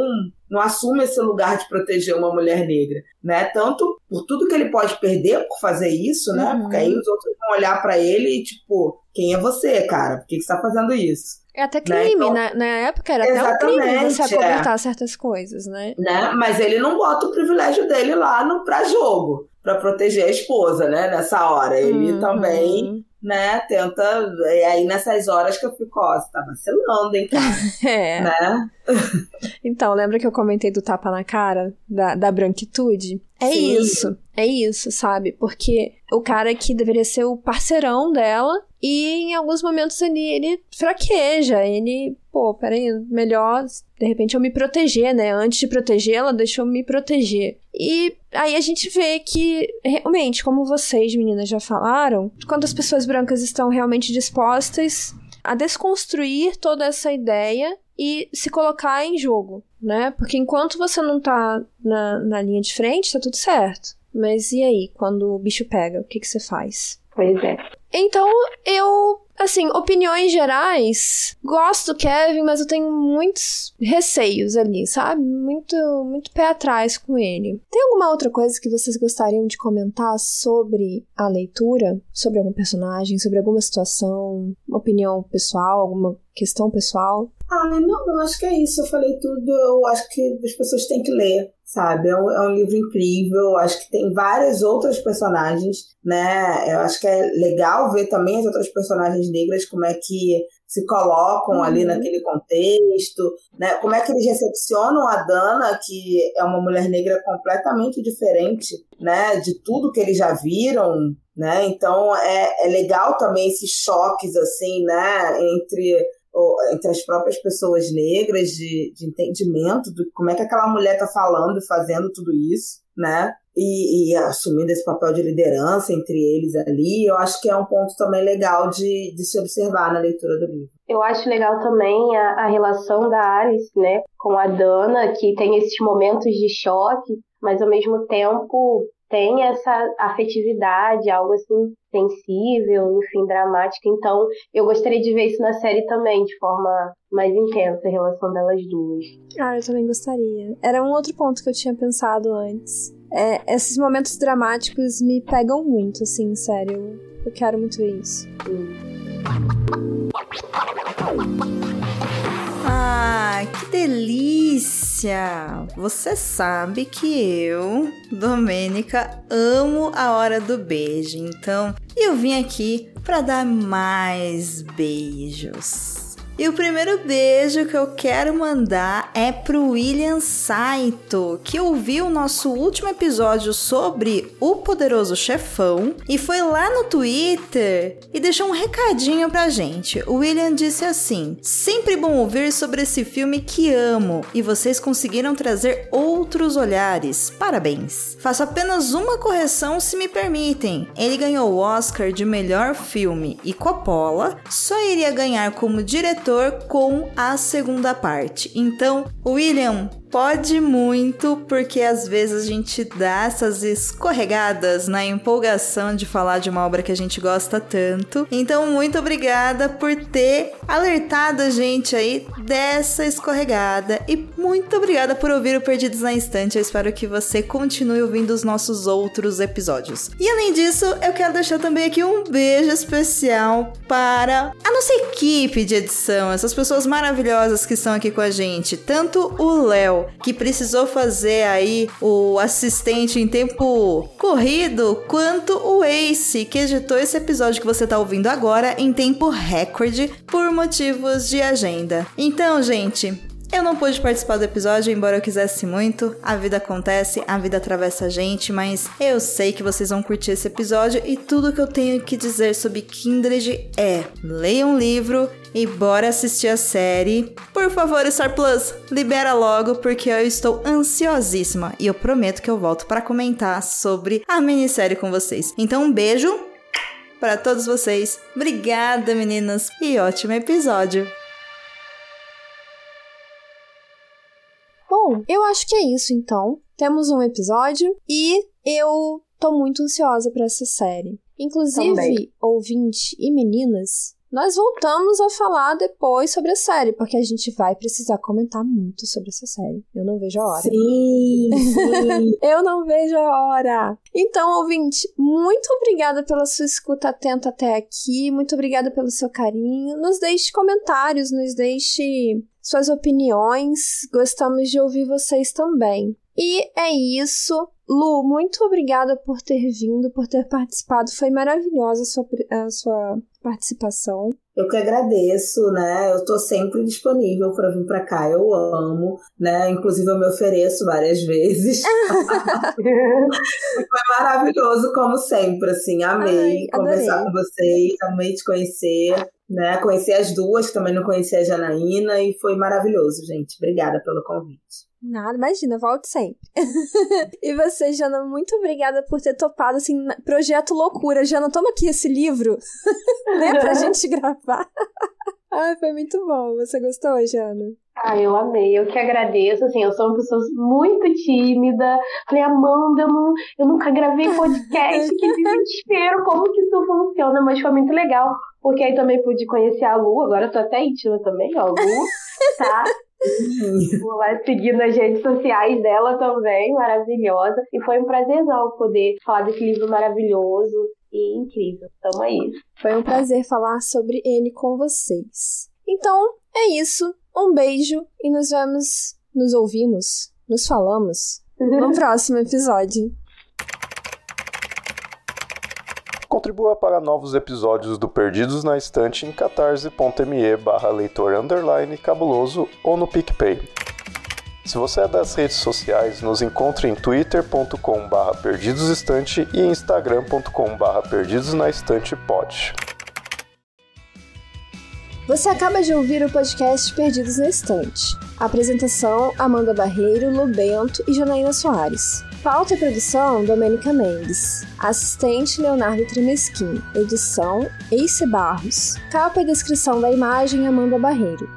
não assume esse lugar de proteger uma mulher negra, né? Tanto por tudo que ele pode perder por fazer isso, né? Uhum. Porque aí os outros vão olhar para ele e tipo, quem é você, cara? Por que, você tá fazendo isso? É até né? crime, né? então, na, na, época era até um crime você acobertar é. certas coisas, né? né? Mas ele não bota o privilégio dele lá no pra jogo, para proteger a esposa, né? Nessa hora. Ele uhum. também né, tenta. E aí nessas horas que eu fico, ó, você tá vacilando, hein, cara? é. Né? então, lembra que eu comentei do tapa na cara, da, da branquitude? É Sim. isso, é isso, sabe? Porque o cara que deveria ser o parceirão dela, e em alguns momentos ali ele fraqueja, ele, pô, peraí, melhor de repente eu me proteger, né? Antes de protegê-la, deixa eu me proteger. E aí a gente vê que, realmente, como vocês, meninas, já falaram, quando as pessoas brancas estão realmente dispostas a desconstruir toda essa ideia e se colocar em jogo, né? Porque enquanto você não tá na, na linha de frente, tá tudo certo. Mas e aí, quando o bicho pega, o que, que você faz? Pois é. Então, eu Assim, opiniões gerais, gosto do Kevin, mas eu tenho muitos receios ali, sabe? Muito, muito pé atrás com ele. Tem alguma outra coisa que vocês gostariam de comentar sobre a leitura? Sobre algum personagem, sobre alguma situação, opinião pessoal, alguma questão pessoal? Ah, não, acho que é isso. Eu falei tudo. Eu acho que as pessoas têm que ler, sabe? É um, é um livro incrível. Acho que tem várias outras personagens, né? Eu acho que é legal ver também as outras personagens negras, como é que se colocam uhum. ali naquele contexto, né? Como é que eles recepcionam a Dana, que é uma mulher negra completamente diferente, né? De tudo que eles já viram, né? Então é, é legal também esses choques, assim, né? Entre entre as próprias pessoas negras de, de entendimento do como é que aquela mulher está falando e fazendo tudo isso, né? E, e, assumindo esse papel de liderança entre eles ali, eu acho que é um ponto também legal de, de se observar na leitura do livro. Eu acho legal também a, a relação da Alice, né, com a Dana, que tem esses momentos de choque, mas ao mesmo tempo tem essa afetividade, algo assim sensível, enfim, dramática. Então, eu gostaria de ver isso na série também, de forma mais intensa, a relação delas duas. Ah, eu também gostaria. Era um outro ponto que eu tinha pensado antes. É, esses momentos dramáticos me pegam muito, assim, sério. Eu quero muito ver isso. Ah, que delícia! Você sabe que eu, Domênica, amo a hora do beijo, então eu vim aqui para dar mais beijos. E o primeiro beijo que eu quero mandar é pro William Saito, que ouviu o nosso último episódio sobre o poderoso chefão e foi lá no Twitter e deixou um recadinho pra gente. O William disse assim: "Sempre bom ouvir sobre esse filme que amo e vocês conseguiram trazer outros olhares. Parabéns. Faço apenas uma correção se me permitem. Ele ganhou o Oscar de melhor filme e Coppola só iria ganhar como diretor com a segunda parte. Então, William, Pode muito, porque às vezes a gente dá essas escorregadas na empolgação de falar de uma obra que a gente gosta tanto. Então, muito obrigada por ter alertado a gente aí dessa escorregada e muito obrigada por ouvir o Perdidos na Instante. Eu espero que você continue ouvindo os nossos outros episódios. E além disso, eu quero deixar também aqui um beijo especial para a nossa equipe de edição, essas pessoas maravilhosas que estão aqui com a gente, tanto o Léo que precisou fazer aí o assistente em tempo corrido, quanto o Ace, que editou esse episódio que você tá ouvindo agora em tempo recorde por motivos de agenda. Então, gente, eu não pude participar do episódio, embora eu quisesse muito. A vida acontece, a vida atravessa a gente, mas eu sei que vocês vão curtir esse episódio e tudo que eu tenho que dizer sobre Kindred é: leia um livro e bora assistir a série. Por favor, Star Plus, libera logo porque eu estou ansiosíssima e eu prometo que eu volto para comentar sobre a minissérie com vocês. Então, um beijo para todos vocês. Obrigada, meninas, e ótimo episódio. Bom, eu acho que é isso então. Temos um episódio e eu tô muito ansiosa para essa série. Inclusive, Também. ouvinte e meninas, nós voltamos a falar depois sobre a série, porque a gente vai precisar comentar muito sobre essa série. Eu não vejo a hora. Sim, sim. Eu não vejo a hora. Então, ouvinte, muito obrigada pela sua escuta atenta até aqui. Muito obrigada pelo seu carinho. Nos deixe comentários, nos deixe suas opiniões. Gostamos de ouvir vocês também. E é isso. Lu, muito obrigada por ter vindo, por ter participado. Foi maravilhosa a sua, a sua participação. Eu que agradeço, né? Eu tô sempre disponível para vir para cá. Eu amo, né? Inclusive eu me ofereço várias vezes. Foi maravilhoso como sempre, assim. Amei Ai, conversar com vocês, amei te conhecer né? Conheci as duas, também não conhecia a Janaína, e foi maravilhoso, gente. Obrigada pelo convite. Nada, imagina, volte sempre. e você, Jana, muito obrigada por ter topado, assim, projeto loucura. Jana, toma aqui esse livro, né, pra gente gravar. Ai, foi muito bom. Você gostou, Jana? Ah, eu amei, eu que agradeço, assim, eu sou uma pessoa muito tímida, falei, Amanda, eu, não, eu nunca gravei podcast, que desespero, como que isso funciona, mas foi muito legal, porque aí também pude conhecer a Lu, agora eu tô até íntima também, ó, Lu, tá? Vou lá seguir nas redes sociais dela também, maravilhosa. E foi um prazerzão poder falar desse livro maravilhoso e incrível. Tamo aí. Foi um prazer falar sobre ele com vocês. Então, é isso. Um beijo e nos vemos, nos ouvimos, nos falamos no próximo episódio. Contribua para novos episódios do Perdidos na Estante em catarse.me barra leitor underline cabuloso ou no PicPay. Se você é das redes sociais, nos encontre em twitter.com barra perdidosestante e instagram.com barra perdidosnaestantepod. Você acaba de ouvir o podcast Perdidos na Estante. Apresentação: Amanda Barreiro, Lu Bento e Janaína Soares. Pauta e produção: Domênica Mendes. Assistente: Leonardo Tremesquim. Edição: Ace Barros. Capa e descrição da imagem: Amanda Barreiro.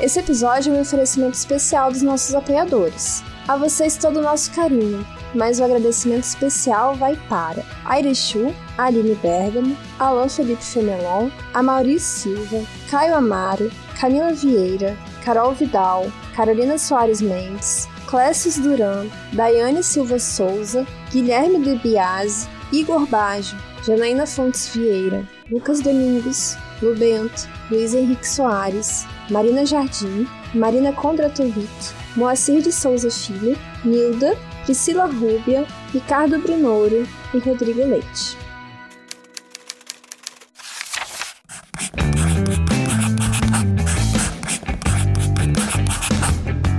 Esse episódio é um oferecimento especial dos nossos apoiadores. A vocês todo o nosso carinho, mas o agradecimento especial vai para Airechu, Aline Bergamo, Alain Felipe Femelon, Amaury Silva, Caio Amaro, Camila Vieira, Carol Vidal, Carolina Soares Mendes, Clécio Duran, Daiane Silva Souza, Guilherme de Biase, Igor Baggio, Janaína Fontes Vieira, Lucas Domingos, Lu Bento, Luiz Henrique Soares, Marina Jardim, Marina Kondratovic, Moacir de Souza Filho, Nilda, Priscila Rúbia, Ricardo Brunoro e Rodrigo Leite.